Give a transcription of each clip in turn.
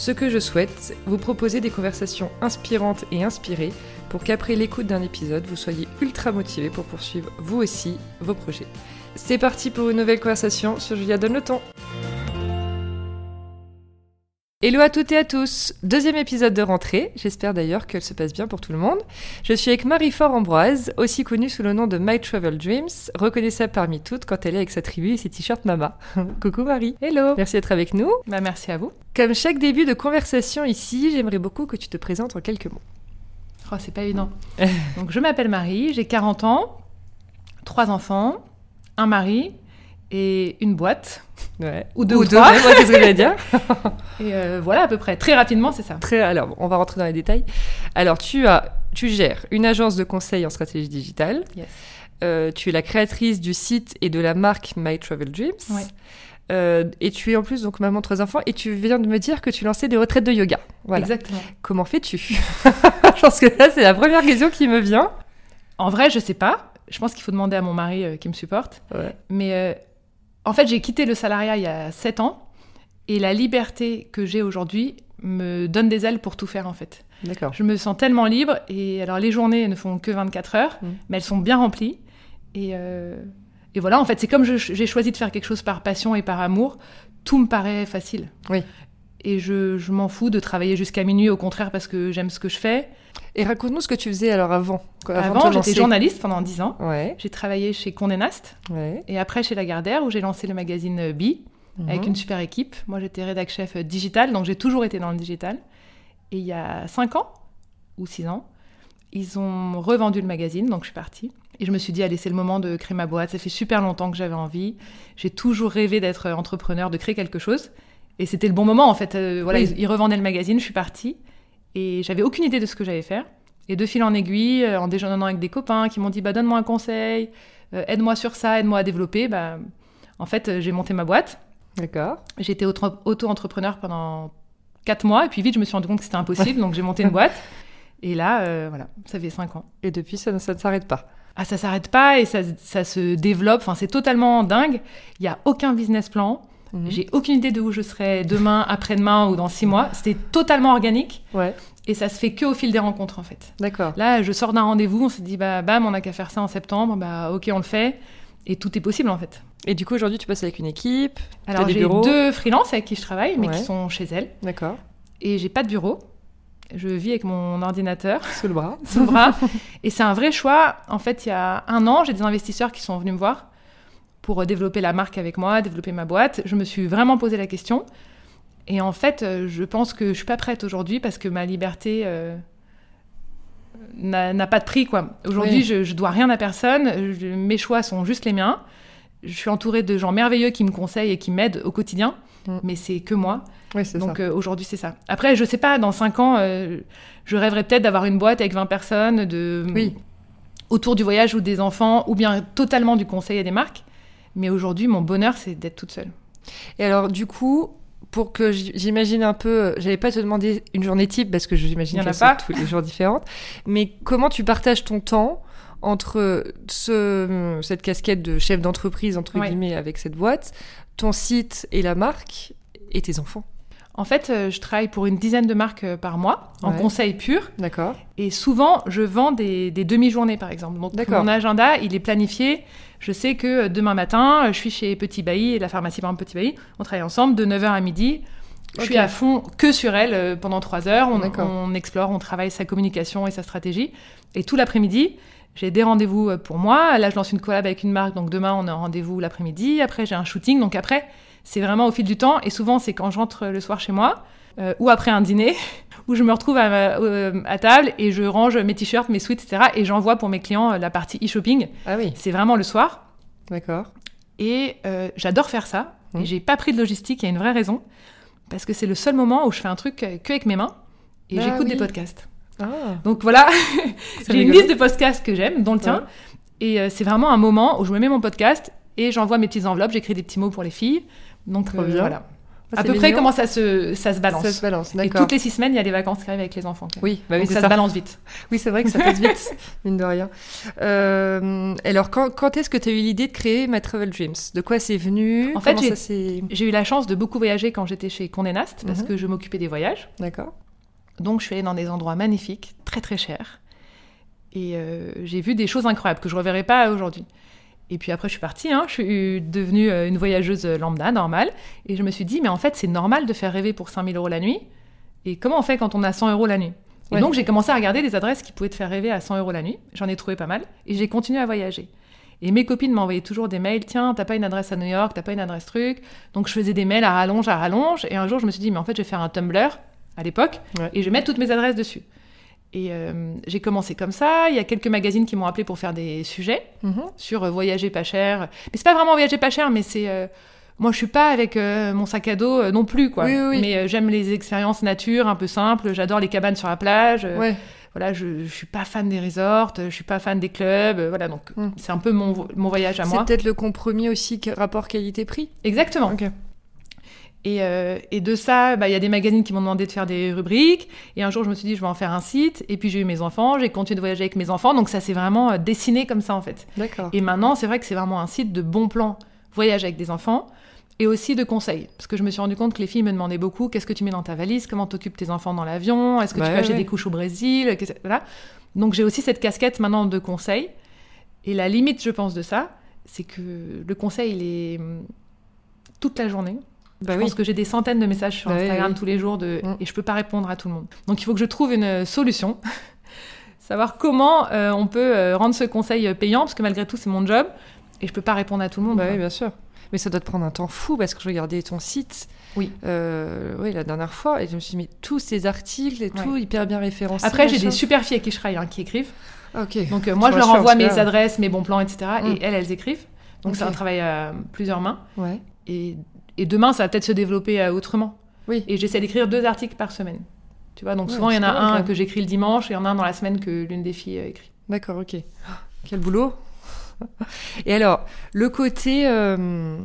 Ce que je souhaite, vous proposer des conversations inspirantes et inspirées pour qu'après l'écoute d'un épisode, vous soyez ultra motivé pour poursuivre vous aussi vos projets. C'est parti pour une nouvelle conversation sur Julia Donne le temps. Hello à toutes et à tous, deuxième épisode de rentrée, j'espère d'ailleurs qu'elle se passe bien pour tout le monde. Je suis avec Marie-Fort Ambroise, aussi connue sous le nom de My Travel Dreams, reconnaissable parmi toutes quand elle est avec sa tribu et ses t-shirts Mama. Coucou Marie Hello Merci d'être avec nous. Bah merci à vous. Comme chaque début de conversation ici, j'aimerais beaucoup que tu te présentes en quelques mots. Oh, c'est pas évident. Donc je m'appelle Marie, j'ai 40 ans, trois enfants, un mari et une boîte. Ouais. Ou deux ou, ou deux, trois. moi, qu'est-ce que j'allais dire Et euh, voilà à peu près. Très rapidement, c'est ça. Très, alors, on va rentrer dans les détails. Alors, tu as, tu gères une agence de conseil en stratégie digitale. Yes. Euh, tu es la créatrice du site et de la marque My Travel Dreams. Ouais. Euh, et tu es en plus donc maman de trois enfants et tu viens de me dire que tu lançais des retraites de yoga. Voilà. Exactement. Comment fais-tu? Je pense que là c'est la première question qui me vient. En vrai, je sais pas. Je pense qu'il faut demander à mon mari euh, qui me supporte. Ouais. Mais en fait, j'ai quitté le salariat il y a 7 ans. Et la liberté que j'ai aujourd'hui me donne des ailes pour tout faire en fait. D'accord. Je me sens tellement libre. Et alors, les journées ne font que 24 heures, Mm. mais elles sont bien remplies. Et, euh, et voilà, en fait, c'est comme j'ai choisi de faire quelque chose par passion et par amour, tout me paraît facile. Oui. Et je, je m'en fous de travailler jusqu'à minuit, au contraire, parce que j'aime ce que je fais. Et raconte-nous ce que tu faisais alors avant. Avant, j'étais journaliste pendant 10 ans. Ouais. J'ai travaillé chez Condé Nast Ouais. et après chez Lagardère où j'ai lancé le magazine Bi avec Mhm. une super équipe. Moi, j'étais rédac chef digital, donc j'ai toujours été dans le digital. Et il y a 5 ans ou 6 ans, ils ont revendu le magazine, donc je suis partie. Et je me suis dit, allez, c'est le moment de créer ma boîte. Ça fait super longtemps que j'avais envie. J'ai toujours rêvé d'être entrepreneur, de créer quelque chose. Et c'était le bon moment, en fait. Euh, voilà, Oui. ils, ils revendaient le magazine, je suis partie. Et j'avais aucune idée de ce que j'allais faire. Et de fil en aiguille, euh, en déjeunant avec des copains qui m'ont dit, bah, donne-moi un conseil, euh, aide-moi sur ça, aide-moi à développer. Bah, en fait, j'ai monté ma boîte. D'accord. J'ai été auto- auto-entrepreneur pendant 4 mois. Et puis vite, je me suis rendu compte que c'était impossible. donc j'ai monté une boîte. Et là, euh, voilà, ça fait 5 ans. Et depuis ça, ne- ça ne s'arrête pas? Ah, ça s'arrête pas et ça, ça se développe. Enfin, c'est totalement dingue. Il y a aucun business plan. Mhm. J'ai aucune idée de où je serai demain, après-demain ou dans six mois. C'était totalement organique Ouais. et ça se fait que au fil des rencontres en fait. D'accord. Là, je sors d'un rendez-vous, on se dit bah bam, on a qu'à faire ça en septembre. Bah ok, on le fait et tout est possible en fait. Et du coup aujourd'hui tu passes avec une équipe. Alors j'ai deux freelances avec qui je travaille, mais Ouais. qui sont chez elles D'accord. et j'ai pas de bureau. Je vis avec mon ordinateur. Sous le bras. sous le bras. Et c'est un vrai choix. En fait, il y a un an, j'ai des investisseurs qui sont venus me voir pour euh, développer la marque avec moi, développer ma boîte. Je me suis vraiment posé la question. Et en fait, euh, je pense que je suis pas prête aujourd'hui parce que ma liberté euh, n'a pas de prix. quoi. Aujourd'hui, Oui. je, je dois rien à personne. Je- mes choix sont juste les miens. Je suis entourée de gens merveilleux qui me conseillent et qui m'aident au quotidien. Mm. Mais c'est que moi. Oui, Donc euh, aujourd'hui, c'est ça. Après, je sais pas, dans 5 ans, euh, je rêverais peut-être d'avoir une boîte avec 20 personnes, de Oui. autour du voyage ou des enfants, ou bien totalement du conseil à des marques. Mais aujourd'hui, mon bonheur, c'est d'être toute seule. Et alors, du coup, pour que j'imagine un peu, euh, j'allais pas te demander une journée type parce que j'imagine qu'elles sont pas. tous les jours différentes, mais comment tu partages ton temps entre ce, cette casquette de chef d'entreprise, entre Ouais. guillemets, avec cette boîte, ton site et la marque, et tes enfants? En fait, euh, je travaille pour une dizaine de marques euh, par mois, en Ouais. conseil pur. D'accord Et souvent, je vends des, des demi-journées, par exemple. Donc, D'accord. mon agenda, il est planifié. Je sais que euh, demain matin, euh, je suis chez Petit Bailly et la pharmacie par exemple, Petit Bailly. On travaille ensemble de 9h à midi. Je suis à fond que sur elle euh, pendant 3 heures. On, explore, on travaille sa communication et sa stratégie. Et tout l'après-midi, j'ai des rendez-vous pour moi. Là, je lance une collab avec une marque. Donc, demain, on a un rendez-vous l'après-midi. Après, j'ai un shooting. Donc, après, c'est vraiment au fil du temps. Et souvent, c'est quand je rentre le soir chez moi euh, ou après un dîner où je me retrouve à, euh, à table et je range mes t-shirts, mes sweats, etc. Et j'envoie pour mes clients euh, la partie e-shopping. Ah oui, C'est vraiment le soir. d'accord. Et euh, j'adore faire ça. Et j'ai pas pris de logistique, il y a une vraie raison. Parce que c'est le seul moment où je fais un truc que avec mes mains et Ah j'écoute oui. des podcasts. Ah, Donc voilà, j'ai une liste de podcasts que j'aime, dont le tien. Et c'est vraiment un moment où je me mets mon podcast et j'envoie mes petites enveloppes, j'écris des petits mots pour les filles. Donc euh, bien. voilà. À peu près comment ça se, ça se balance. Ça se balance, et toutes les six semaines, il y a les vacances qui arrivent avec les enfants. Oui, bah oui, ça, ça. se balance vite. Oui, c'est vrai que ça passe vite, mine de rien. Euh, alors, quand, quand est-ce que tu as eu l'idée de créer My Travel Dreams? De quoi c'est venu? En fait. J'ai eu la chance de beaucoup voyager quand j'étais chez Condé Nast parce Mhm. que je m'occupais des voyages. D'accord. Donc je suis allée dans des endroits magnifiques, très très chers. Et euh, j'ai vu des choses incroyables que je ne reverrai pas aujourd'hui. Et puis après, je suis partie, hein, je suis devenue euh, une voyageuse lambda, normale. Et je me suis dit, mais en fait, c'est normal de faire rêver pour 5000 euros la nuit. Et comment on fait quand on a 100 euros la nuit? Et Ouais. donc j'ai commencé à regarder des adresses qui pouvaient te faire rêver à 100 euros la nuit. J'en ai trouvé pas mal. Et j'ai continué à voyager. Et mes copines m'envoyaient toujours des mails, tiens, t'as pas une adresse à New York, t'as pas une adresse truc. Donc je faisais des mails à rallonge, à rallonge. Et un jour, je me suis dit, mais en fait, je vais faire un Tumblr à l'époque Ouais. et je vais mettre toutes mes adresses dessus. Et euh, j'ai commencé comme ça. Il y a quelques magazines qui m'ont appelé pour faire des sujets Mhm. sur euh, voyager pas cher. Mais c'est pas vraiment voyager pas cher, mais c'est. euh, moi, je suis pas avec mon sac à dos non plus, quoi. Oui, oui, oui. Mais j'aime les expériences nature, un peu simples. J'adore les cabanes sur la plage. Ouais. Voilà, je, je suis pas fan des resorts, je suis pas fan des clubs. voilà, donc Mm. c'est un peu mon, mon voyage à C'est moi. peut-être le compromis aussi, rapport qualité-prix. Exactement. Et, euh, et de ça, bah, il y a des magazines qui m'ont demandé de faire des rubriques. Et un jour, je me suis dit, je vais en faire un site. Et puis, j'ai eu mes enfants, j'ai continué de voyager avec mes enfants. Donc, ça s'est vraiment euh, dessiné comme ça, en fait. D'accord. Et maintenant, c'est vrai que c'est vraiment un site de bons plans voyage avec des enfants et aussi de conseils. Parce que je me suis rendu compte que les filles me demandaient beaucoup qu'est-ce que tu mets dans ta valise, comment t'occupes tes enfants dans l'avion, est-ce que Bah tu ouais, acheter ouais. des couches au Brésil, voilà. Donc j'ai aussi cette casquette maintenant de conseils. Et la limite, je pense, de ça, c'est que le conseil, il est hum, toute la journée. Bah je oui. pense que j'ai des centaines de messages sur Bah Instagram oui. tous les jours de... Mm. et je peux pas répondre à tout le monde. Donc il faut que je trouve une euh, solution. Savoir comment euh, on peut euh, rendre ce conseil payant, parce que malgré tout, c'est mon job. Et je peux pas répondre à tout le monde. Bah oui, bien sûr. Mais ça doit te prendre un temps fou parce que je regardais ton site. Oui. Euh, oui, la dernière fois, et je me suis dit, mais tous ces articles et tout, Ouais. hyper bien référencés. Après, j'ai des super filles avec qui je travaille, hein, qui écrivent. Ok. Donc euh, moi, je leur envoie mes là- adresses, mes bons plans, etc. Mm. Et elles, elles écrivent. Donc c'est un travail à plusieurs mains. Ouais. Et, et demain, ça va peut-être se développer euh, autrement. Oui. Et j'essaie d'écrire deux articles par semaine. Tu vois, donc Ouais, souvent, il y en a un que j'écris le dimanche et il y en a un dans la semaine que l'une des filles euh, écrit. D'accord, ok. Quel boulot. Et alors, le côté euh,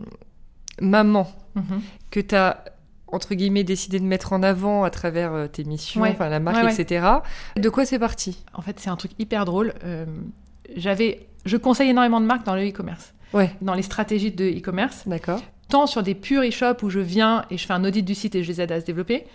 maman Mhm. que tu as entre guillemets décidé de mettre en avant à travers tes missions, Ouais. enfin la marque, ouais. etc. De quoi c'est parti? En fait, c'est un truc hyper drôle. Euh, j'avais, je conseille énormément de marques dans le e-commerce, Ouais, dans les stratégies de e-commerce. d'accord. Tant sur des pure e-shop où je viens et je fais un audit du site et je les aide à se développer,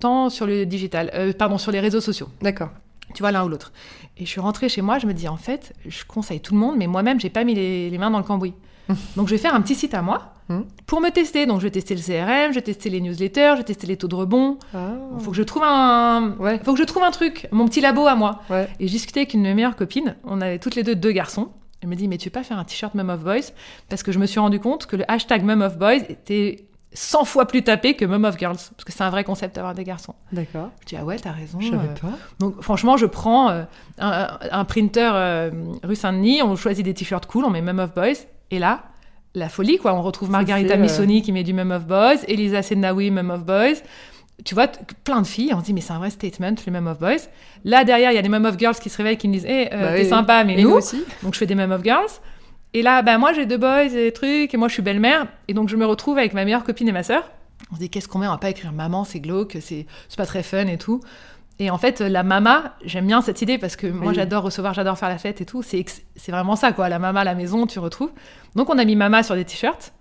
tant sur le digital, euh, pardon, sur les réseaux sociaux. D'accord. Tu vois, l'un ou l'autre. Et je suis rentrée chez moi, je me dis, en fait, je conseille tout le monde, mais moi-même, j'ai pas mis les, les mains dans le cambouis. Donc, je vais faire un petit site à moi Mhm. pour me tester. Donc, je vais tester le CRM, je vais tester les newsletters, je vais tester les taux de rebond. Ah. Il faut que je trouve un, Ouais. faut que je trouve un truc, mon petit labo à moi. Ouais. Et j'ai discuté avec une de mes meilleures copines. On avait toutes les deux deux garçons. Elle me dit, mais tu veux pas faire un t-shirt Mum of Boys? Parce que je me suis rendu compte que le hashtag Mum of Boys était 100 fois plus tapé que Mum of Girls. Parce que c'est un vrai concept d'avoir des garçons. D'accord. Je dis, ah ouais, t'as raison. Je savais euh. pas. Donc franchement, je prends euh, un, un printer euh, rue Saint-Denis, on choisit des t-shirts cool, on met Mum of Boys. Et là, la folie, quoi. On retrouve Margarita euh, Missoni qui met du Mum of Boys, Elisa Senawi, Mum of Boys. Tu vois, plein de filles, on se dit, mais c'est un vrai statement, les Mum of Boys. Là, derrière, il y a les Mum of Girls qui se réveillent, qui me disent, hé, Bah t'es oui. sympa, mais nous, nous aussi donc je fais des Mum of Girls. Et là, bah, moi j'ai deux boys et des trucs, et moi je suis belle-mère. Et donc je me retrouve avec ma meilleure copine et ma sœur. On se dit, qu'est-ce qu'on met On va pas écrire maman, c'est glauque, c'est pas très fun et tout. Et en fait, la mama, j'aime bien cette idée parce que moi Oui. j'adore recevoir, j'adore faire la fête et tout. C'est vraiment ça, quoi. La mama à la maison, tu retrouves. Donc on a mis mama sur des t-shirts.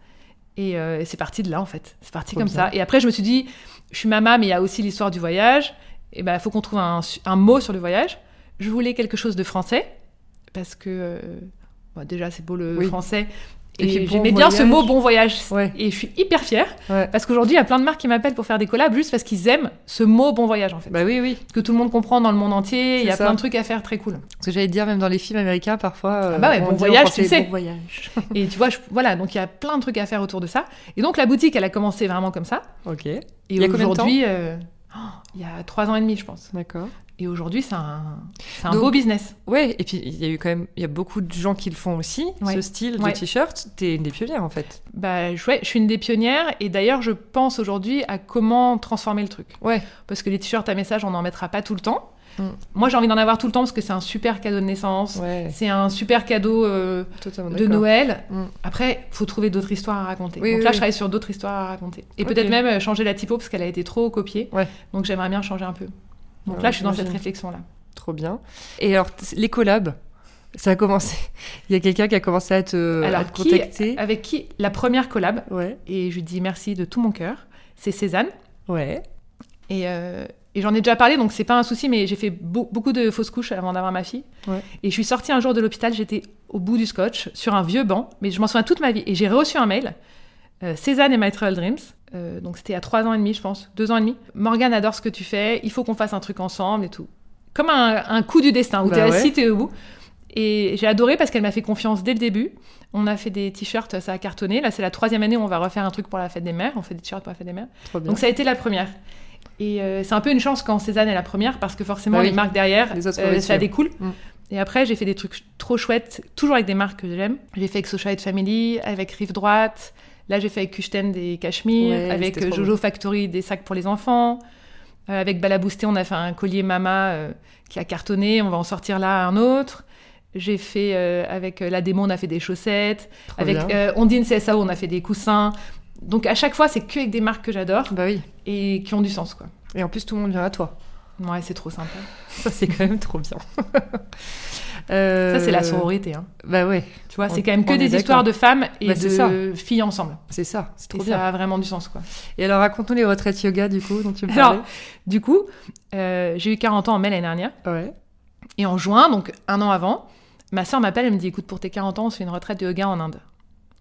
Et euh, c'est parti de là, en fait. C'est parti Trop comme bien. ça. Et après, je me suis dit, je suis mama, mais il y a aussi l'histoire du voyage. Et ben, il faut qu'on trouve un, mot sur le voyage. Je voulais quelque chose de français, parce que euh, déjà, c'est beau le Oui. français. Et Et, bon j'aimais bien ce mot bon voyage. Ouais. Et je suis hyper fière, Ouais. parce qu'aujourd'hui, il y a plein de marques qui m'appellent pour faire des collabs juste parce qu'ils aiment ce mot bon voyage, en fait. Bah oui, oui. que tout le monde comprend dans le monde entier. Il y a ça. plein de trucs à faire très cool. Parce que j'allais dire, même dans les films américains, parfois. euh, Ah bah ouais, on bon dit voyage, tu sais. Bon voyage. Et tu vois, je- voilà, donc il y a plein de trucs à faire autour de ça. Et donc la boutique, elle a commencé vraiment comme ça. ok. Et aujourd'hui, euh, oh, il y a trois ans et demi, je pense. D'accord. Et aujourd'hui, c'est un, c'est un Donc- beau business. Ouais, et puis il y a eu quand même, il y a beaucoup de gens qui le font aussi, Ouais. ce style Ouais. de t-shirt. T'es une des pionnières en fait. Bah, ouais, je suis une des pionnières et d'ailleurs, je pense aujourd'hui à comment transformer le truc. Ouais. Parce que les t-shirts à message, on n'en mettra pas tout le temps. Mm. Moi, j'ai envie d'en avoir tout le temps parce que c'est un super cadeau de naissance. Ouais, C'est un super cadeau euh, de. Noël. Mm. Après, faut trouver d'autres histoires à raconter. Oui, Donc oui, là, oui. je travaille sur d'autres histoires à raconter. Et peut-être même euh, changer la typo parce qu'elle a été trop copiée. Ouais. Donc j'aimerais bien changer un peu. Donc Ouais, là, je suis dans cette réflexion-là. Trop bien. Et alors, les collabs, ça a commencé. Il y a quelqu'un qui a commencé à te, à te qui, contacter. avec qui la première collab, et je lui dis merci de tout mon cœur, c'est Cézanne. Ouais. Et, euh, et j'en ai déjà parlé, donc c'est pas un souci, mais j'ai fait beau- beaucoup de fausses couches avant d'avoir ma fille. Ouais. Et je suis sortie un jour de l'hôpital, j'étais au bout du scotch, sur un vieux banc, mais je m'en souviens toute ma vie. Et j'ai reçu un mail, euh, Cézanne et My Travel Dreams, euh, donc c'était à trois ans et demi, je pense, deux ans et demi. Morgane adore ce que tu fais, il faut qu'on fasse un truc ensemble et tout. Comme un, un coup du destin, où Bah t'es ouais. assis, t'es au bout. Et j'ai adoré parce qu'elle m'a fait confiance dès le début. On a fait des t-shirts, ça a cartonné. Là, c'est la troisième année où on va refaire un truc pour la fête des mères. On fait des t-shirts pour la fête des mères. Donc ça a été la première. Et euh, c'est un peu une chance quand Cézanne est la première parce que forcément Bah oui. les marques derrière, Les autres euh, ça découle. Mm. Et après j'ai fait des trucs trop chouettes, toujours avec des marques que j'aime. J'ai fait avec Socha et Family, avec Rive Droite. Là j'ai fait avec Kuchten des cachemires, Ouais, avec Jojo Factory des sacs pour les enfants. Euh, avec Balaboosté on a fait un collier Mama euh, qui a cartonné, on va en sortir là un autre. J'ai fait euh, avec euh, la démo, on a fait des chaussettes. Trop avec euh, Ondine CSAO, on a fait des coussins. Donc à chaque fois, c'est que avec des marques que j'adore Bah oui. et qui ont du sens, quoi. Et en plus, tout le monde vient à toi. Ouais, c'est trop sympa. Ça, c'est quand même trop bien. Euh, Ça, c'est la sororité. Hein. Bah ouais, Tu vois, c'est quand même que des histoires de femmes et Bah, de ça. filles ensemble. c'est ça. C'est Et trop ça bien. a vraiment du sens, quoi. Et alors, raconte-nous les retraites yoga, du coup, dont tu me Alors, parlais. du coup, euh, j'ai eu 40 ans en mai l'année dernière. Ouais. Et en juin, donc un an avant, ma soeur m'appelle et me dit Écoute, pour tes 40 ans, on se fait une retraite de yoga en Inde.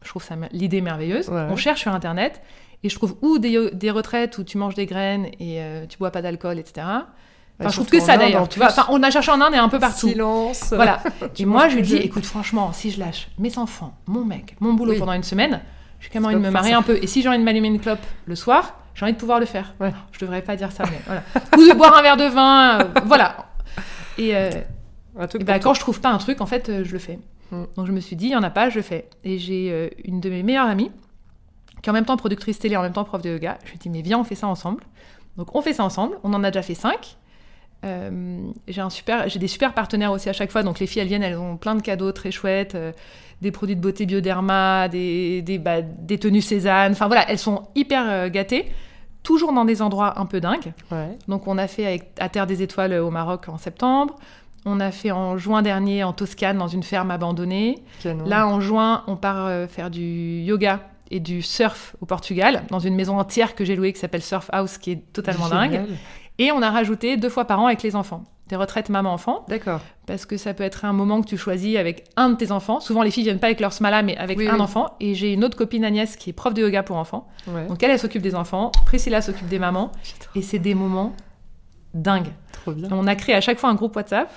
Je trouve ça l'idée merveilleuse. Ouais. On cherche sur Internet et je trouve ou des, retraites où tu manges des graines et euh, tu bois pas d'alcool, etc. Enfin, je trouve que ça d'ailleurs. Tu vois, plus. enfin, on a cherché en Inde et un peu partout. Silence. Voilà. Et moi, je lui dis, écoute, franchement, si je lâche mes enfants, mon mec, mon boulot Oui. pendant une semaine, j'ai quand même envie de me marier un peu. Et si j'ai envie de m'allumer une clope le soir, j'ai envie de pouvoir le faire. Ouais. Je devrais pas dire ça, mais voilà. Ou de boire un verre de vin, euh, voilà. Et, euh, et bah, quand je trouve pas un truc, en fait, euh, je le fais. Mm. Donc je me suis dit, il y en a pas, je fais. Et j'ai euh, une de mes meilleures amies, qui est en même temps productrice télé, en même temps prof de yoga. Je lui ai dit, mais viens, on fait ça ensemble. Donc on fait ça ensemble. On en a déjà fait cinq. Euh, j'ai un super, j'ai des super partenaires aussi à chaque fois. Donc les filles, elles viennent, elles ont plein de cadeaux très chouettes, euh, des produits de beauté bioderma, des, des, bah, des tenues Cézanne. Enfin voilà, elles sont hyper euh, gâtées, toujours dans des endroits un peu dingues. Ouais. Donc on a fait avec, à Terre des Étoiles au Maroc en septembre. On a fait en juin dernier en Toscane dans une ferme abandonnée. Canon. Là en juin, on part euh, faire du yoga et du surf au Portugal dans une maison entière que j'ai louée qui s'appelle Surf House qui est totalement dingue. Et on a rajouté deux fois par an avec les enfants. Des retraites maman-enfant, D'accord. parce que ça peut être un moment que tu choisis avec un de tes enfants. Souvent, les filles viennent pas avec leur smala, mais avec Oui, un oui. enfant. Et j'ai une autre copine Agnès qui est prof de yoga pour enfants. Ouais. Donc elle, elle s'occupe des enfants. Priscilla s'occupe des mamans. Et c'est des moments dingues. Trop bien. On a créé à chaque fois un groupe WhatsApp.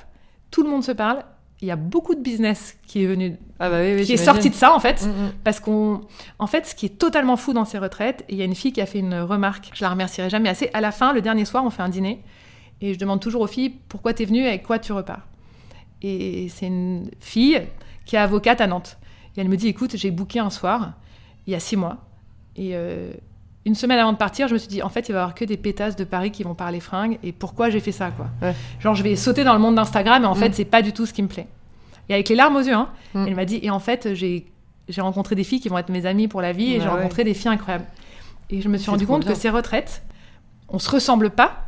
Tout le monde se parle. Il y a beaucoup de business qui est venu, Ah bah oui, oui, qui est sorti de ça en fait. Mm, mm. Parce qu'on, en fait, ce qui est totalement fou dans ces retraites, et il y a une fille qui a fait une remarque, je la remercierai jamais assez. À la fin, le dernier soir, on fait un dîner, et je demande toujours aux filles pourquoi t'es venue, avec quoi tu repars? Et c'est une fille qui est avocate à Nantes. Et elle me dit, écoute, j'ai booké un soir, il y a six mois, et euh, une semaine avant de partir, je me suis dit, en fait, il va y avoir que des pétasses de Paris qui vont parler fringues, et pourquoi j'ai fait ça, quoi. Ouais. Genre, je vais sauter dans le monde d'Instagram, et en Mm. fait, c'est pas du tout ce qui me plaît. Et avec les larmes aux yeux, hein, Mm. elle m'a dit, et en fait, j'ai rencontré des filles qui vont être mes amies pour la vie, et Bah j'ai ouais. rencontré des filles incroyables. Et je me suis rendu compte bien. que ces retraites, on se ressemble pas,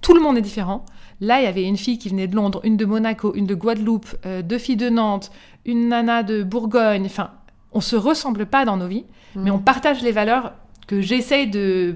tout le monde est différent. Là, il y avait une fille qui venait de Londres, une de Monaco, une de Guadeloupe, euh, deux filles de Nantes, une nana de Bourgogne. Enfin, on se ressemble pas dans nos vies, mais Mm. on partage les valeurs que j'essaye de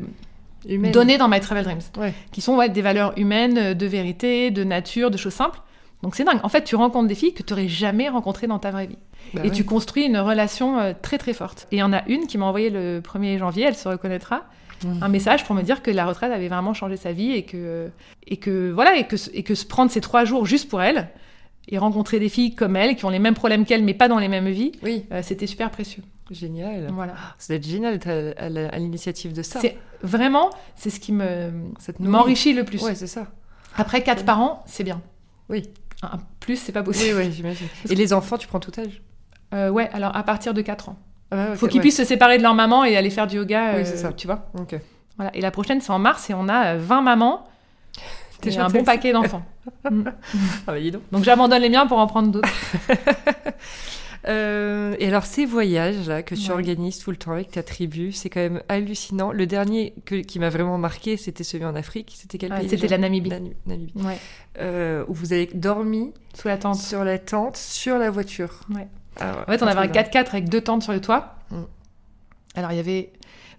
Humaine. donner dans My Travel Dreams, Ouais. qui sont ouais, des valeurs humaines, euh, de vérité, de nature, de choses simples. Donc c'est dingue. En fait, tu rencontres des filles que tu n'aurais jamais rencontrées dans ta vraie vie. Bah et ouais. tu construis une relation euh, très très forte. Et il y en a une qui m'a envoyé le 1er janvier, elle se reconnaîtra, Mm. un message pour me dire que la retraite avait vraiment changé sa vie et que, et que voilà, et que, et que se prendre ces trois jours juste pour elle et rencontrer des filles comme elle qui ont les mêmes problèmes qu'elle mais pas dans les mêmes vies, Oui, euh, c'était super précieux. Génial. Voilà. Ça doit être génial d'être à, l'initiative de ça. C'est vraiment, c'est ce qui me Ça m'enrichit le plus. Ouais, c'est ça. Après, quatre parents, c'est bien. Oui. Un plus, c'est pas possible. Oui, oui, j'imagine. Et les enfants, tu prends tout âge? Euh, ouais, alors à partir de 4 ans. ah ouais, ok, Faut qu'ils ouais. puissent se séparer de leur maman et aller faire du yoga, Oui, euh, c'est ça. tu vois. Ok. Voilà. Et la prochaine, c'est en mars et on a euh, 20 mamans T'es et un bon paquet d'enfants. Mm. Ah bah dis donc. Donc j'abandonne les miens pour en prendre d'autres. Euh, et alors ces voyages là que tu Ouais. organises tout le temps avec ta tribu, c'est quand même hallucinant. Le dernier que- qui m'a vraiment marqué, c'était celui en Afrique. C'était quel Ouais, pays c'était la Namibie. Ouais. Euh, où vous avez dormi Sous la tente. sur la tente, sur la voiture. Ouais. Ah En fait, on avait un truc 4x4 avec deux tentes sur le toit. Mm. Alors il y avait.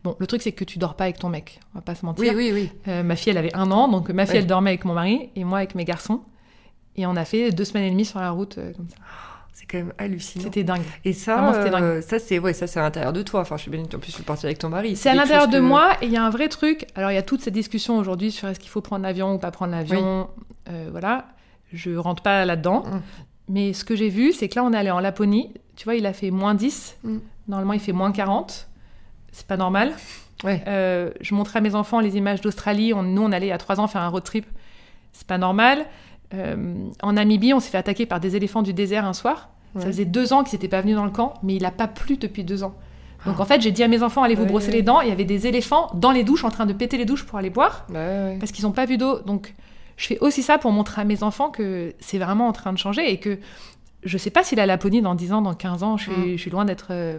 Bon, le truc, c'est que tu dors pas avec ton mec. On va pas se mentir. Oui, oui, oui. Euh, ma fille, elle avait un an, donc ma fille, elle dormait avec mon mari et moi avec mes garçons. Et on a fait deux semaines et demie sur la route comme ça. C'est quand même hallucinant. C'était dingue. Et ça, euh, ça c'est ouais, ça c'est à l'intérieur de toi. Enfin, je suis bien. En plus, tu es partie avec ton mari. C'est à l'intérieur de que- moi et il y a un vrai truc. Alors il y a toute cette discussion aujourd'hui sur est-ce qu'il faut prendre l'avion ou pas prendre l'avion. Euh, voilà, je rentre pas là-dedans. Mm. Mais ce que j'ai vu, c'est que là on est allé en Laponie. Tu vois, il a fait moins 10. Mm. Normalement, il fait moins 40. C'est pas normal. Ouais. Euh, je montrais à mes enfants les images d'Australie. On- nous, on allait il y a trois ans faire un road trip. C'est pas normal. Euh, en Namibie, on s'est fait attaquer par des éléphants du désert un soir. Ça faisait deux ans qu'ils n'étaient pas venus dans le camp, mais il a pas plu depuis deux ans. Donc en fait, j'ai dit à mes enfants, allez vous Ouais, brosser ouais. les dents. Il y avait des éléphants dans les douches en train de péter les douches pour aller boire ouais, parce qu'ils n'ont pas vu d'eau. Donc je fais aussi ça pour montrer à mes enfants que c'est vraiment en train de changer et que je sais pas si la Laponie dans 10 ans, dans 15 ans, je suis, Mm. je suis loin d'être. euh,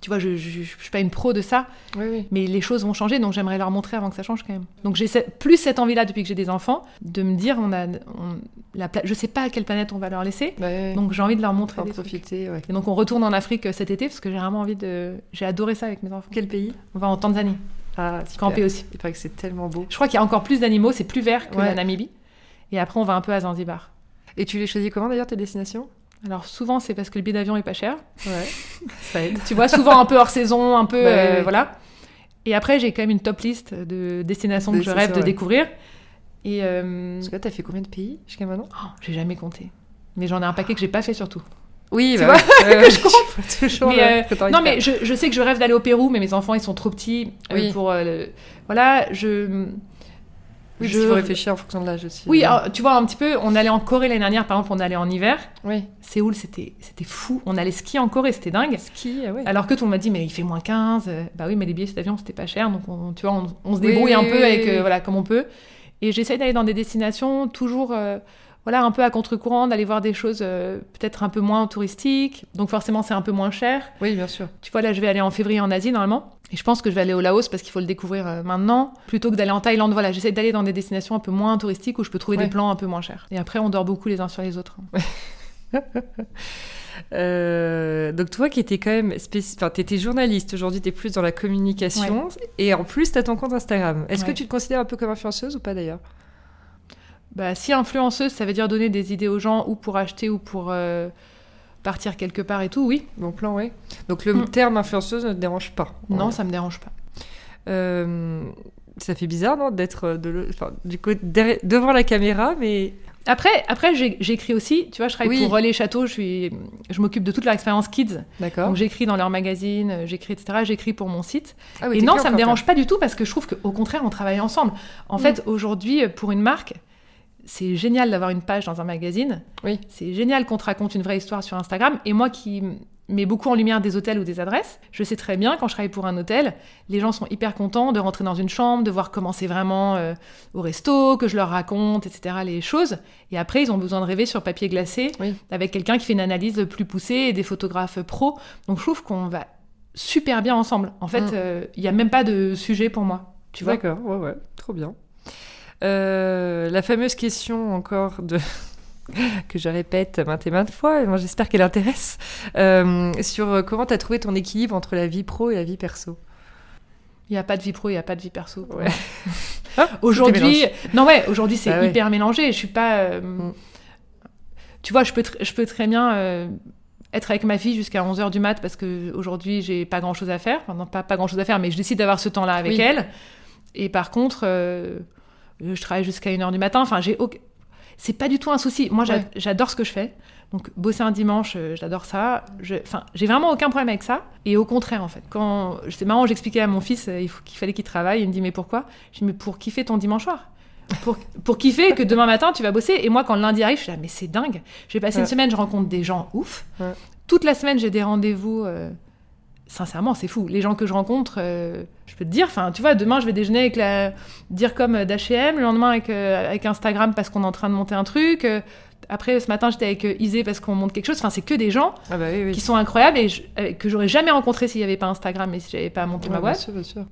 tu vois, je, je suis pas une pro de ça, Oui, oui. mais les choses vont changer, donc j'aimerais leur montrer avant que ça change quand même. Donc j'ai plus cette envie-là depuis que j'ai des enfants, de me dire, on a, on, la je sais pas à quelle planète on va leur laisser, Bah, donc j'ai envie de leur montrer en profiter. Ouais. Et donc on retourne en Afrique euh, cet été parce que j'ai vraiment envie de. J'ai adoré ça avec mes enfants. Quel pays? On va en Tanzanie, Ah, camper aussi. Il paraît que c'est tellement beau. Je crois qu'il y a encore plus d'animaux, c'est plus vert que Ouais. la Namibie. Et après on va un peu à Zanzibar. Et tu les choisis comment d'ailleurs tes destinations? Alors souvent c'est parce que le billet d'avion est pas cher. Ouais. Ça aide. Tu vois, souvent un peu hors saison, un peu. Bah, euh. Voilà. Et après j'ai quand même une top liste de destinations que je rêve de ouais. découvrir. Et euh, Parce que là, t'as fait combien de pays jusqu'à maintenant? Oh, j'ai jamais compté. Mais j'en ai un paquet que j'ai pas fait surtout. Oui, Tu bah, vois, que je vois toujours Mais, euh, Non, mais je, je sais que je rêve d'aller au Pérou, mais mes enfants, ils sont trop petits euh, Oui. pour... Voilà, je... Oui, je... il faut réfléchir en fonction de l'âge aussi. Oui, alors, tu vois, un petit peu, on allait en Corée l'année dernière, par exemple, on allait en hiver. Oui. Séoul, c'était fou. On allait skier en Corée, c'était dingue. Ski, ah ouais. Alors que tout le monde m'a dit, mais il fait moins 15. euh, Bah oui, mais les billets d'avion, c'était pas cher. Donc, on, tu vois, on, on se Oui, débrouille oui, un oui, peu oui, avec, oui. euh, voilà, comme on peut. Et j'essaye d'aller dans des destinations toujours, euh, voilà, un peu à contre-courant, d'aller voir des choses euh, peut-être un peu moins touristiques. Donc, forcément, c'est un peu moins cher. Oui, bien sûr. Tu vois, là, je vais aller en février en Asie, normalement. Et je pense que je vais aller au Laos parce qu'il faut le découvrir euh, maintenant. Plutôt que d'aller en Thaïlande, voilà, j'essaie d'aller dans des destinations un peu moins touristiques où je peux trouver Ouais. des plans un peu moins chers. Et après, on dort beaucoup les uns sur les autres. Euh, donc toi qui étais quand même spéci... enfin t'étais journaliste aujourd'hui t'es plus dans la communication et en plus t'as ton compte Instagram est-ce que tu te considères un peu comme influenceuse ou pas d'ailleurs? Bah, si influenceuse, ça veut dire donner des idées aux gens ou pour acheter ou pour euh, partir quelque part et tout, oui. Bon plan ouais donc le Mm. terme influenceuse ne te dérange pas Non, Ouais. ça me dérange pas. Euh, ça fait bizarre non d'être de le- enfin, du coup derrière- devant la caméra mais Après, après j'écris aussi. Tu vois, je travaille Oui. pour Relais Château. Je, suis, je m'occupe de toute leur expérience kids. d'accord Donc j'écris dans leur magazine, euh, j'écris, etc. J'écris pour mon site. ah, oui, Et non, ça me encore dérange pas du tout parce que je trouve qu'au contraire, on travaille ensemble. En Mm. fait, aujourd'hui, euh, pour une marque, c'est génial d'avoir une page dans un magazine. Oui. C'est génial qu'on te raconte une vraie histoire sur Instagram. Et moi qui mets beaucoup en lumière des hôtels ou des adresses, je sais très bien, quand je travaille pour un hôtel, les gens sont hyper contents de rentrer dans une chambre, de voir comment c'est vraiment euh, au resto, que je leur raconte, etc., les choses. Et après, ils ont besoin de rêver sur papier glacé Oui. avec quelqu'un qui fait une analyse plus poussée et des photographes pros. Donc je trouve qu'on va super bien ensemble. En fait, Mm. euh, il n'y a même pas de sujet pour moi. Tu vois? D'accord, ouais, ouais, trop bien. Euh, la fameuse question encore de que je répète maintes et maintes fois, et moi j'espère qu'elle intéresse, euh, sur euh, comment tu as trouvé ton équilibre entre la vie pro et la vie perso? Il n'y a pas de vie pro, il n'y a pas de vie perso. Ouais. Aujourd'hui, non ouais, aujourd'hui c'est Bah ouais. hyper mélangé. Je suis pas. euh, Mm. Tu vois, je peux, je peux très bien euh, être avec ma fille jusqu'à 11h du mat parce que aujourd'hui j'ai pas grand chose à faire. Enfin, non, pas, pas grand chose à faire, mais je décide d'avoir ce temps-là avec Oui. elle. Et par contre, euh, je travaille jusqu'à 1h du matin. Enfin, j'ai aucun- C'est pas du tout un souci. Moi, Ouais. j'adore ce que je fais. Donc, bosser un dimanche, euh, j'adore ça. Je- Enfin, j'ai vraiment aucun problème avec ça. Et au contraire, en fait, quand c'est marrant, j'expliquais à mon fils euh, qu'il fallait qu'il travaille. Il me dit mais pourquoi? Je dis mais pour kiffer ton dimanche soir. pour, pour kiffer que demain matin tu vas bosser. Et moi, quand le lundi arrive, je suis là, mais c'est dingue. J'ai passé une semaine, je rencontre des gens ouf. Ouais. Toute la semaine, j'ai des rendez-vous. euh, Sincèrement, c'est fou. Les gens que je rencontre, euh, je peux te dire, enfin, tu vois, demain, je vais déjeuner avec la dire comme d'H&M, le lendemain avec, euh, avec Instagram parce qu'on est en train de monter un truc. euh, après, ce matin, j'étais avec euh, Isée parce qu'on monte quelque chose. Enfin, c'est que des gens Ah bah oui, oui. qui sont incroyables et je- euh, que j'aurais jamais rencontrés s'il n'y avait pas Instagram et si j'avais pas monté Ouais, ma bien boîte sûr, bien sûr.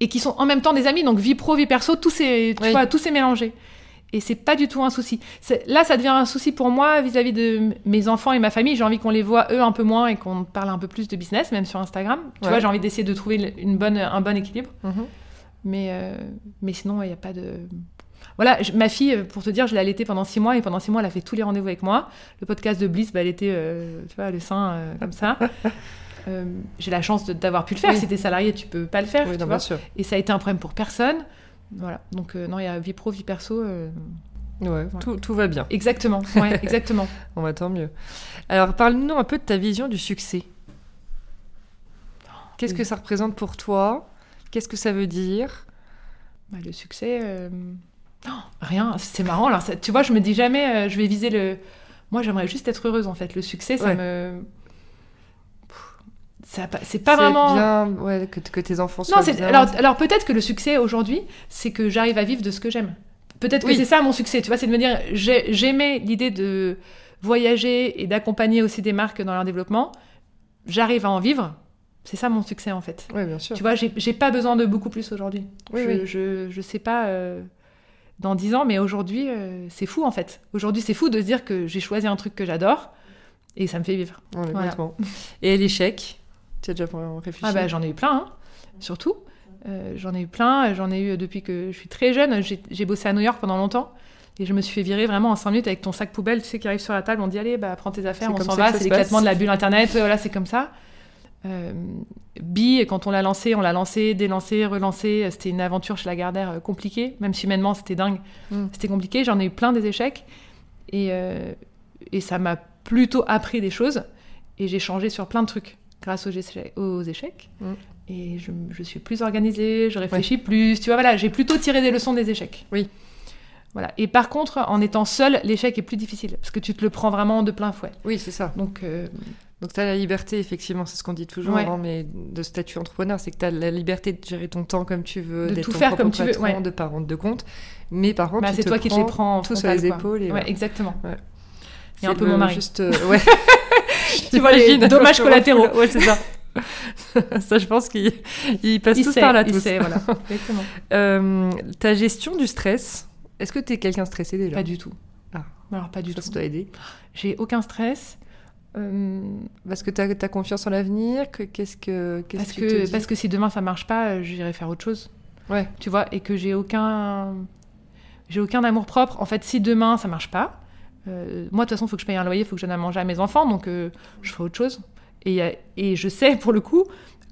et qui sont en même temps des amis, donc vie pro, vie perso, tout s'est, tu Oui. vois, tout s'est mélangé. Et c'est pas du tout un souci. Là, ça devient un souci pour moi vis-à-vis de mes enfants et ma famille. J'ai envie qu'on les voit eux un peu moins et qu'on parle un peu plus de business, même sur Instagram. Tu Ouais. vois, j'ai envie d'essayer de trouver une bonne, un bon équilibre. Mhm. Mais, euh, mais sinon, il n'y a pas de. Voilà, je- ma fille, euh, pour te dire, je l'ai allaitée pendant six mois et pendant six mois, elle a fait tous les rendez-vous avec moi. Le podcast de Bliss, bah, elle était, euh, tu vois, le sein euh, comme ça. J'ai la chance d'avoir pu le faire. Oui. Si t'es salarié, tu peux pas le faire. Oui, tu non, vois. bien sûr. Et ça a été un problème pour personne. Voilà. Donc, euh, non, il y a vie pro, vie perso. euh, Ouais, Tout, tout va bien. Exactement. Ouais, exactement. On va tant mieux. Alors, parle-nous un peu de ta vision du succès. Qu'est-ce que ça représente pour toi? Qu'est-ce que ça veut dire? Bah, le succès. euh, non, rien. C'est marrant. Ça- tu vois, je me dis jamais, euh, je vais viser le. Moi, j'aimerais juste être heureuse, en fait. Le succès, ça me. Pff, ça a pas- C'est pas vraiment. bien ouais, que, que tes enfants Non, soient bien. alors, alors peut-être que le succès aujourd'hui, c'est que j'arrive à vivre de ce que j'aime. Peut-être que Oui. c'est ça mon succès, tu vois, c'est de me dire j'ai- j'aimais l'idée de voyager et d'accompagner aussi des marques dans leur développement. J'arrive à en vivre. C'est ça mon succès en fait. Oui, bien sûr. Tu vois, j'ai pas besoin de beaucoup plus aujourd'hui. Oui, je, oui. Je, je sais pas euh, dans 10 ans, mais aujourd'hui, euh, c'est fou en fait. Aujourd'hui, c'est fou de se dire que j'ai choisi un truc que j'adore et ça me fait vivre. Ouais, Voilà. Et l'échec? Tu as déjà réfléchi Ah bah j'en ai eu plein, hein, surtout. Euh, j'en ai eu plein, j'en ai eu depuis que je suis très jeune. J'ai bossé à New York pendant longtemps et je me suis fait virer vraiment en 5 minutes avec ton sac poubelle, tu sais, qui arrive sur la table, on dit allez, bah prends tes affaires, on s'en va, c'est l'éclatement de la bulle internet, ouais, voilà, c'est comme ça. Euh, Bi, quand on l'a lancé, on l'a lancé, délancé, relancé, c'était une aventure chez Lagardère euh, compliquée, même si humainement c'était dingue, Mm. c'était compliqué, j'en ai eu plein des échecs et, euh, et ça m'a plutôt appris des choses et j'ai changé sur plein de trucs grâce aux échecs. Aux échecs. Mm. Et je, je suis plus organisée, je réfléchis plus. Tu vois, voilà, j'ai plutôt tiré des leçons des échecs. Oui. Voilà. Et par contre, en étant seule, l'échec est plus difficile parce que tu te le prends vraiment de plein fouet. Oui, c'est ça. Donc, euh, Donc, tu as la liberté, effectivement, c'est ce qu'on dit toujours, Ouais. hein, mais de statut entrepreneur, c'est que tu as la liberté de gérer ton temps comme tu veux, De tout ton faire comme tu veux, ouais. de pas rendre de compte. Mais par contre, bah, c'est toi qui te les prends en tout sur frontal, les quoi. épaules. Et Ouais, voilà. exactement. C'est un peu le- mon mari. Juste, euh, ouais. Tu vois les dommages collatéraux. Ouais, c'est ça. ça, je pense qu'ils ils passent Il tous sait, par là, il tous. sait, voilà. Exactement. Euh, ta gestion du stress, est-ce que tu es quelqu'un stressé déjà? Pas du tout. Ah. Alors, pas du tout. ça doit aider. J'ai aucun stress. Euh, Parce que tu as, confiance en l'avenir? Que, Qu'est-ce que qu'est-ce parce, que, que, parce que si demain ça marche pas, euh, j'irai faire autre chose. Ouais. Tu vois, et que j'ai aucun. J'ai aucun amour propre. En fait, si demain ça marche pas, euh, moi de toute façon, il faut que je paye un loyer, il faut que je donne à manger à mes enfants, donc euh, je ferai autre chose. Et, je sais pour le coup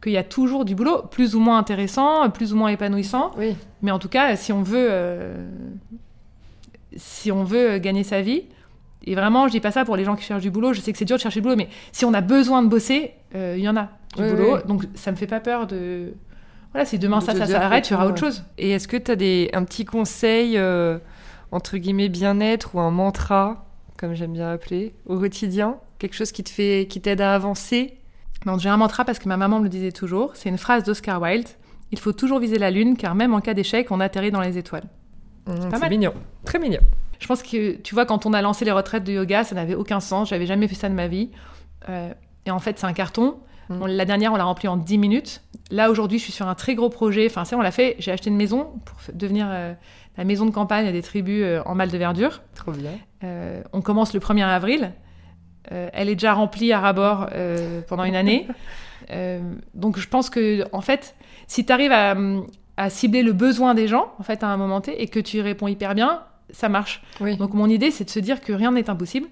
qu'il y a toujours du boulot, plus ou moins intéressant, plus ou moins épanouissant. Oui. Mais en tout cas, si on veut, euh, si on veut gagner sa vie, et vraiment, je dis pas ça pour les gens qui cherchent du boulot. Je sais que c'est dur de chercher du boulot, mais si on a besoin de bosser, euh, il y en a du Oui, boulot. oui. Donc ça me fait pas peur de. Voilà, si demain De ça, ça s'arrête, il y aura autre chose. Et est-ce que tu as des, un petit conseil, euh, entre guillemets, bien-être ou un mantra, comme j'aime bien appeler, au quotidien Quelque chose qui te fait, qui t'aide à avancer Non, j'ai un mantra parce que ma maman me le disait toujours. C'est une phrase d'Oscar Wilde. Il faut toujours viser la lune, car même en cas d'échec, on atterrit dans les étoiles. Mmh, C'est mignon. Très mignon. Je pense que, tu vois, quand on a lancé les retraites de yoga, ça n'avait aucun sens. J'avais jamais fait ça de ma vie. Euh, et en fait, c'est un carton. Mm. On- la dernière, on l'a rempli en 10 minutes. Là, aujourd'hui, je suis sur un très gros projet. Enfin, c'est, on l'a fait. J'ai acheté une maison pour devenir euh, la maison de campagne des tribus euh, en mal de verdure. Trop bien. Euh, on commence le 1er avril. Euh, elle est déjà remplie à ras-bord euh, pendant une année. Donc je pense que, en fait, si tu arrives à, à cibler le besoin des gens, en fait, à un moment T, et que tu y réponds hyper bien, ça marche. Oui. Donc mon idée, c'est de se dire que rien n'est impossible.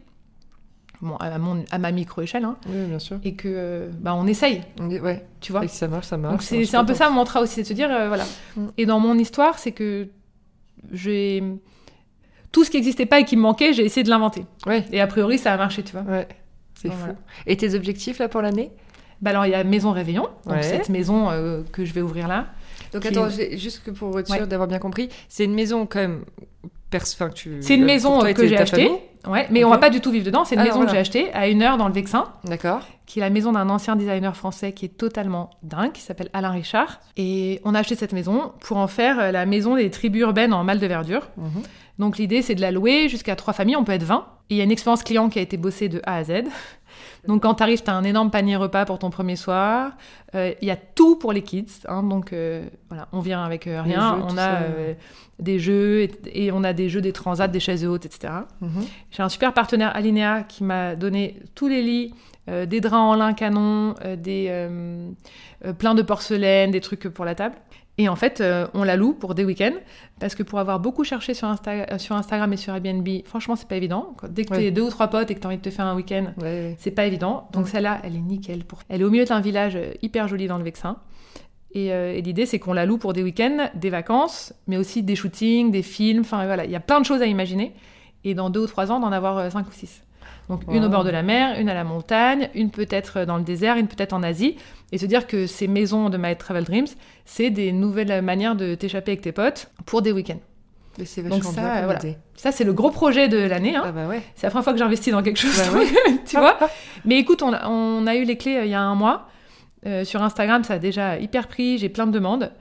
Bon, à, mon- à ma micro-échelle, hein, Oui, bien sûr. et que euh, bah, on essaye, Ouais. tu vois. Et que ça marche, ça marche. Donc c'est un peu ça mon mantra aussi, c'est de se dire, euh, voilà. Mm. Et dans mon histoire, c'est que j'ai... Tout ce qui n'existait pas et qui me manquait, j'ai essayé de l'inventer. Ouais. Et a priori, ça a marché, tu vois. Ouais. C'est fou. voilà. Et tes objectifs là pour l'année? Bah alors, il y a Maison Réveillon, donc Ouais. cette maison euh, que je vais ouvrir là. Donc attends, juste pour être sûr Ouais. d'avoir bien compris, c'est une maison quand même. C'est une maison toi que j'ai achetée. Ouais, mais on Ok. va pas du tout vivre dedans. C'est une Ah, maison voilà. que j'ai achetée à une heure dans le Vexin, D'accord. qui est la maison d'un ancien designer français qui est totalement dingue, qui s'appelle Alain Richard. Et on a acheté cette maison pour en faire euh, la maison des tribus urbaines en mal de verdure. Mhm. Donc l'idée, c'est de la louer jusqu'à trois familles, on peut être 20. Et il y a une expérience client qui a été bossée de A à Z. Donc quand tu arrives, tu as un énorme panier repas pour ton premier soir. Euh, Il y a tout pour les kids. hein. donc euh, voilà, on vient avec euh, rien. jeux, on a des jeux et, et on a des jeux, des transats, des chaises hautes, etc. Mhm. J'ai un super partenaire Alinea qui m'a donné tous les lits, des draps en lin canon, des plein de porcelaine, des trucs pour la table. Et en fait, euh, on la loue pour des week-ends parce que pour avoir beaucoup cherché sur, Insta- euh, sur Instagram et sur Airbnb, franchement, c'est pas évident. Dès que Ouais. t'es deux ou trois potes et que t'as envie de te faire un week-end, Ouais, c'est pas évident. Donc Ouais. celle-là, elle est nickel. Pour... Elle est au milieu d'un village euh, hyper joli dans le Vexin. Et, euh, et l'idée, c'est qu'on la loue pour des week-ends, des vacances, mais aussi des shootings, des films. Enfin voilà, il y a plein de choses à imaginer. Et dans deux ou trois ans, d'en avoir cinq ou six. Donc une au bord de la mer, une à la montagne, une peut-être dans le désert, une peut-être en Asie. Et se dire que ces maisons de My Travel Dreams, c'est des nouvelles manières de t'échapper avec tes potes pour des week-ends. C'est Donc ça, bien voilà. Ça, c'est le gros projet de l'année. hein. Ah bah ouais. C'est la première fois que j'investis dans quelque chose, Bah ouais. tu vois. Mais écoute, on a, on a eu les clés euh, il y a un mois. Euh, sur Instagram, ça a déjà hyper pris. J'ai plein de demandes.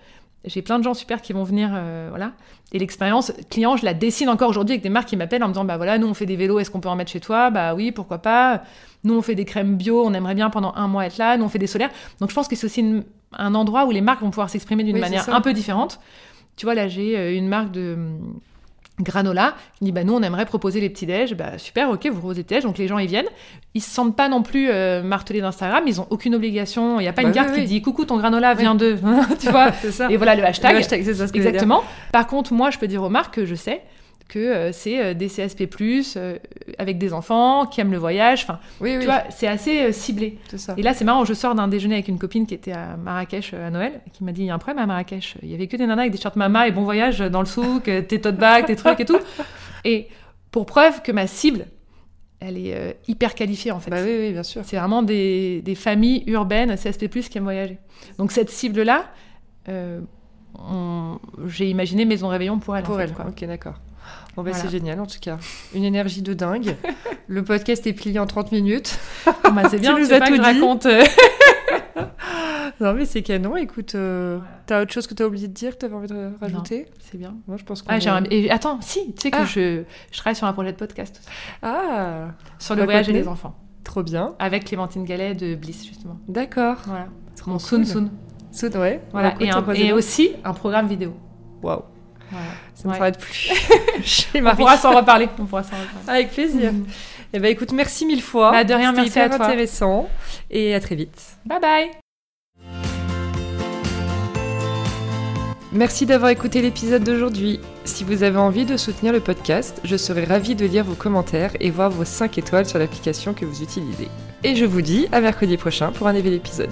J'ai plein de gens super qui vont venir, euh, voilà. Et l'expérience client, je la dessine encore aujourd'hui avec des marques qui m'appellent en me disant, bah voilà, nous on fait des vélos, est-ce qu'on peut en mettre chez toi? Bah oui, pourquoi pas. Nous on fait des crèmes bio, on aimerait bien pendant un mois être là. Nous on fait des solaires. Donc je pense que c'est aussi une- un endroit où les marques vont pouvoir s'exprimer d'une Oui, manière un peu différente. Tu vois, là j'ai euh, une marque de granola. Qui dit bah nous on aimerait proposer les petits déj bah super ok vous proposez les petits déj donc les gens ils viennent. Ils se sentent pas non plus euh, martelés d'Instagram. Ils ont aucune obligation. Il y a pas Bah une carte oui, qui oui. dit coucou ton granola vient de tu vois. Ça. et voilà le hashtag, Le ça exactement. Par contre moi je peux dire aux marques que je sais que euh, c'est euh, des CSP+, euh, avec des enfants qui aiment le voyage enfin Oui, oui. tu vois c'est assez ciblé ça. et là, c'est marrant, je sors d'un déjeuner avec une copine qui était à Marrakech à Noël, qui m'a dit il y a un problème à Marrakech. Il y avait que des nanas avec des shirts mama et bon voyage dans le souk, tes tote bags, tes trucs et tout. Et pour preuve que ma cible, elle est euh, hyper qualifiée en fait. Bah oui, oui, bien sûr. C'est vraiment des, des familles urbaines, CSP+, qui aiment voyager. Donc cette cible-là, euh, on- j'ai imaginé Maison Réveillon pour elle. en Pour fait, elle, quoi. ok, d'accord. Bon, bah, Voilà. c'est génial en tout cas. Une énergie de dingue. Le podcast est plié en 30 minutes. Bon, bah, c'est bien, Tu nous as pas tout que raconte. Non, mais c'est canon. Écoute, euh, t'as autre chose que t'as oublié de dire que t'avais envie de rajouter? c'est bien. Moi, je pense qu'on Ah, et attends, si, tu sais que Ah. je, je travaille sur un projet de podcast. Ah, Sur le voyage et les enfants. trop bien. Avec Clémentine Gallet de Bliss, justement. D'accord. Voilà. Mon. Soon Soon. Soon, ouais. Voilà. Et, un- croisez-nous. et aussi un programme vidéo. Waouh, Voilà. Ça ne s'arrête plus. Chez On pourra s'en reparler. On pourra s'en reparler. Avec plaisir. Mhm. Eh ben, écoute, merci mille fois. Bah, de rien, merci à toi. intéressant. Et à très vite. Bye bye. Merci d'avoir écouté l'épisode d'aujourd'hui. Si vous avez envie de soutenir le podcast, je serai ravie de lire vos commentaires et voir vos 5 étoiles sur l'application que vous utilisez. Et je vous dis à mercredi prochain pour un nouvel épisode.